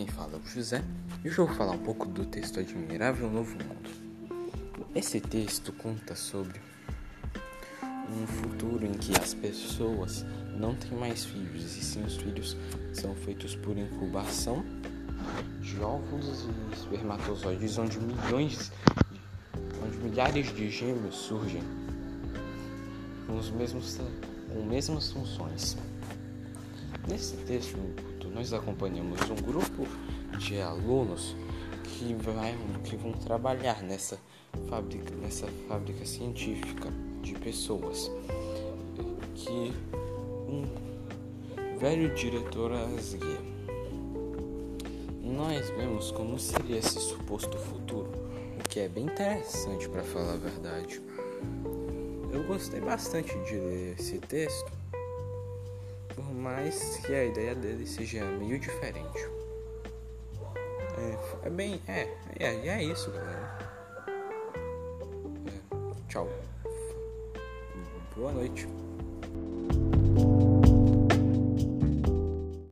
quem fala é o José e hoje eu vou falar um pouco do texto Admirável Novo Mundo. Esse texto conta sobre um futuro em que as pessoas não têm mais filhos e sim os filhos são feitos por incubação de óvulos e espermatozoides onde milhões, onde milhares de gêmeos surgem com os mesmos com mesmas funções. Nesse texto, nós acompanhamos um grupo de alunos que, vai, que vão trabalhar nessa fábrica, nessa fábrica científica de pessoas que um velho diretor as guia. Nós vemos como seria esse suposto futuro, o que é bem interessante para falar a verdade. Eu gostei bastante de ler esse texto por mais que a ideia dele seja meio diferente. É, é bem. É, é, é isso, galera. É, tchau. Boa noite.